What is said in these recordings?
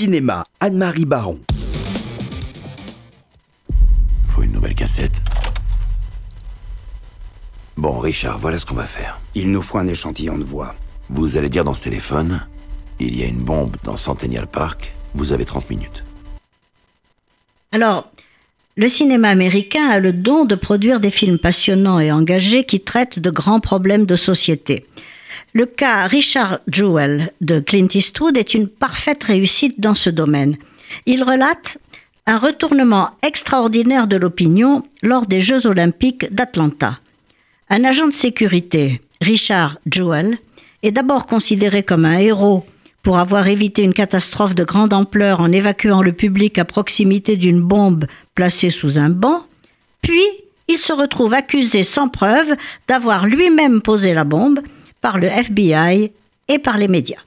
Cinéma, Anne-Marie Baron. Faut une nouvelle cassette. Bon, Richard, voilà ce qu'on va faire. Il nous faut un échantillon de voix. Vous allez dire dans ce téléphone, il y a une bombe dans Centennial Park, vous avez 30 minutes. Alors, le cinéma américain a le don de produire des films passionnants et engagés qui traitent de grands problèmes de société. Le cas Richard Jewell de Clint Eastwood est une parfaite réussite dans ce domaine. Il relate un retournement extraordinaire de l'opinion lors des Jeux olympiques d'Atlanta. Un agent de sécurité, Richard Jewell, est d'abord considéré comme un héros pour avoir évité une catastrophe de grande ampleur en évacuant le public à proximité d'une bombe placée sous un banc, puis il se retrouve accusé sans preuve d'avoir lui-même posé la bombe par le FBI et par les médias.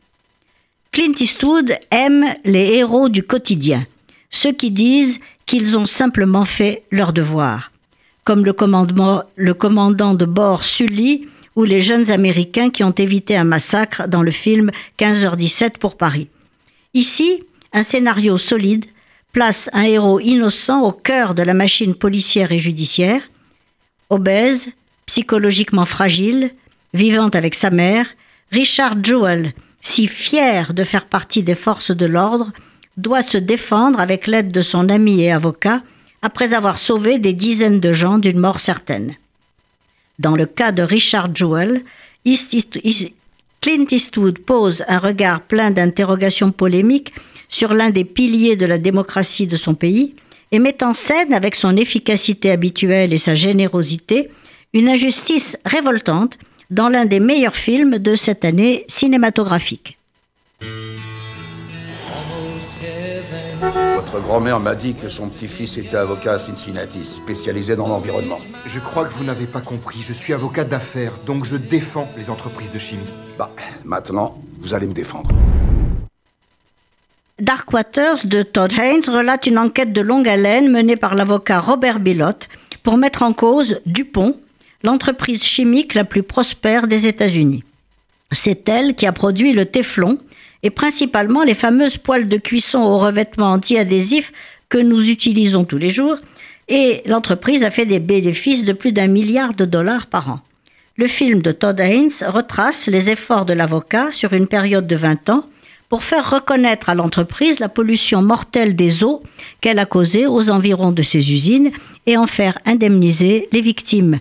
Clint Eastwood aime les héros du quotidien, ceux qui disent qu'ils ont simplement fait leur devoir, comme le, commandant de bord Sully ou les jeunes Américains qui ont évité un massacre dans le film 15h17 pour Paris. Ici, un scénario solide place un héros innocent au cœur de la machine policière et judiciaire, obèse, psychologiquement fragile, vivant avec sa mère, Richard Jewell, si fier de faire partie des forces de l'ordre, doit se défendre avec l'aide de son ami et avocat après avoir sauvé des dizaines de gens d'une mort certaine. Dans le cas de Richard Jewell, Clint Eastwood pose un regard plein d'interrogations polémiques sur l'un des piliers de la démocratie de son pays et met en scène, avec son efficacité habituelle et sa générosité, une injustice révoltante dans l'un des meilleurs films de cette année cinématographique. Votre grand-mère m'a dit que son petit-fils était avocat à Cincinnati, spécialisé dans l'environnement. Je crois que vous n'avez pas compris. Je suis avocat d'affaires, donc je défends les entreprises de chimie. Bah, maintenant, vous allez me défendre. Dark Waters de Todd Haynes relate une enquête de longue haleine menée par l'avocat Robert Bilott pour mettre en cause Dupont, l'entreprise chimique la plus prospère des États-Unis. C'est elle qui a produit le téflon et principalement les fameuses poêles de cuisson au revêtement anti-adhésif que nous utilisons tous les jours, et l'entreprise a fait des bénéfices de plus d'un milliard de dollars par an. Le film de Todd Haynes retrace les efforts de l'avocat sur une période de 20 ans pour faire reconnaître à l'entreprise la pollution mortelle des eaux qu'elle a causée aux environs de ses usines et en faire indemniser les victimes.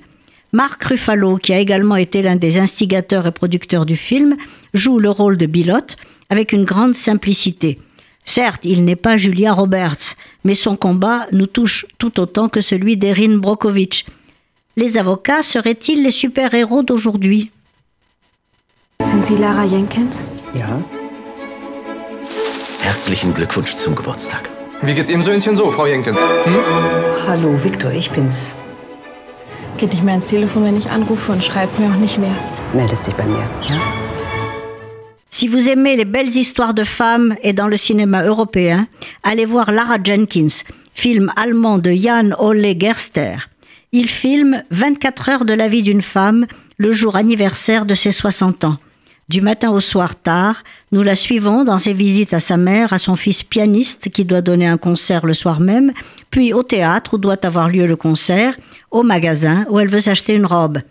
Marc Ruffalo, qui a également été l'un des instigateurs et producteurs du film, joue le rôle de Bilotte avec une grande simplicité. Certes, il n'est pas Julia Roberts, mais son combat nous touche tout autant que celui d'Erin Brokovich. Les avocats seraient-ils les super-héros d'aujourd'hui? Sind Sie Lara Jenkins? Ja. Herzlichen Glückwunsch zum Geburtstag. Wie geht's Ihrem Söhnchen so, Frau Jenkins? Hm? Hallo, Victor, ich bin's. Geht nicht mehr ins Telefon, wenn ich anrufe und schreibt mir auch nicht mehr. Meldest dich bei mir, ja? Si vous aimez les belles histoires de femmes et dans le cinéma européen, allez voir Lara Jenkins, film allemand de Jan Ole Gerster. Il filme 24 heures de la vie d'une femme le jour anniversaire de ses 60 ans. Du matin au soir tard, nous la suivons dans ses visites à sa mère, à son fils pianiste qui doit donner un concert le soir même, puis au théâtre où doit avoir lieu le concert, au magasin où elle veut s'acheter une robe.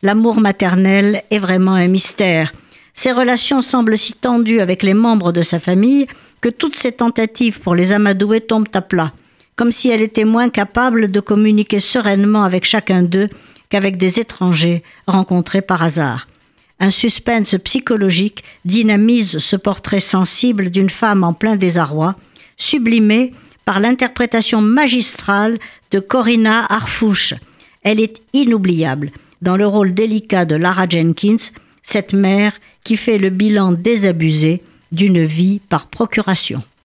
L'amour maternel est vraiment un mystère. Ses relations semblent si tendues avec les membres de sa famille que toutes ses tentatives pour les amadouer tombent à plat, comme si elle était moins capable de communiquer sereinement avec chacun d'eux qu'avec des étrangers rencontrés par hasard. Un suspense psychologique dynamise ce portrait sensible d'une femme en plein désarroi, sublimé par l'interprétation magistrale de Corinna Harfouche. Elle est inoubliable dans le rôle délicat de Lara Jenkins, cette mère qui fait le bilan désabusé d'une vie par procuration.